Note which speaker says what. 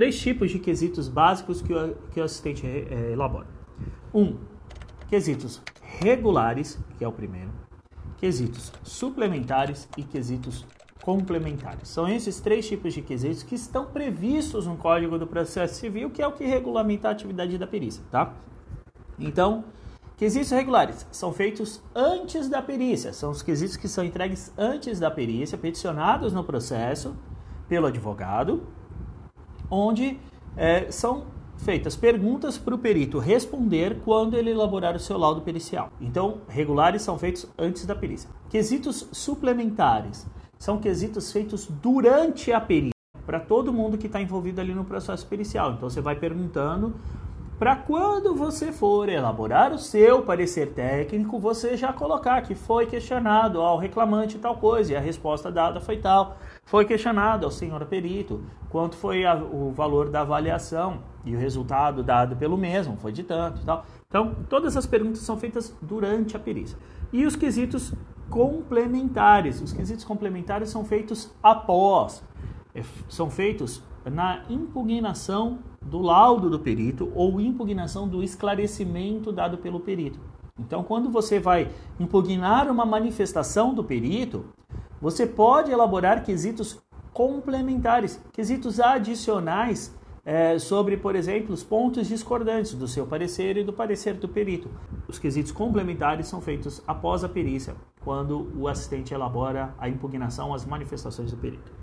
Speaker 1: três tipos de quesitos básicos que o, que o assistente é, elabora. Um, quesitos regulares, que é o primeiro, quesitos suplementares e quesitos complementares. São esses três tipos de quesitos que estão previstos no Código do Processo Civil, que é o que regulamenta a atividade da perícia, tá? Então, quesitos regulares são feitos antes da perícia, são os quesitos que são entregues antes da perícia, peticionados no processo pelo advogado, onde é, são feitas perguntas para o perito responder quando ele elaborar o seu laudo pericial. Então, regulares são feitos antes da perícia. Quesitos suplementares são quesitos feitos durante a perícia, para todo mundo que está envolvido ali no processo pericial. Então, você vai perguntando para quando você for elaborar o seu parecer técnico, você já colocar que foi questionado ao reclamante tal coisa e a resposta dada foi tal. Foi questionado ao senhor perito quanto foi a, o valor da avaliação e o resultado dado pelo mesmo, foi de tanto tal. Então, todas as perguntas são feitas durante a perícia. E os quesitos complementares. Os quesitos complementares são feitos após, é, são feitos na impugnação do laudo do perito ou impugnação do esclarecimento dado pelo perito. Então, quando você vai impugnar uma manifestação do perito, você pode elaborar quesitos complementares, quesitos adicionais é, sobre, por exemplo, os pontos discordantes do seu parecer e do parecer do perito. Os quesitos complementares são feitos após a perícia, quando o assistente elabora a impugnação às manifestações do perito.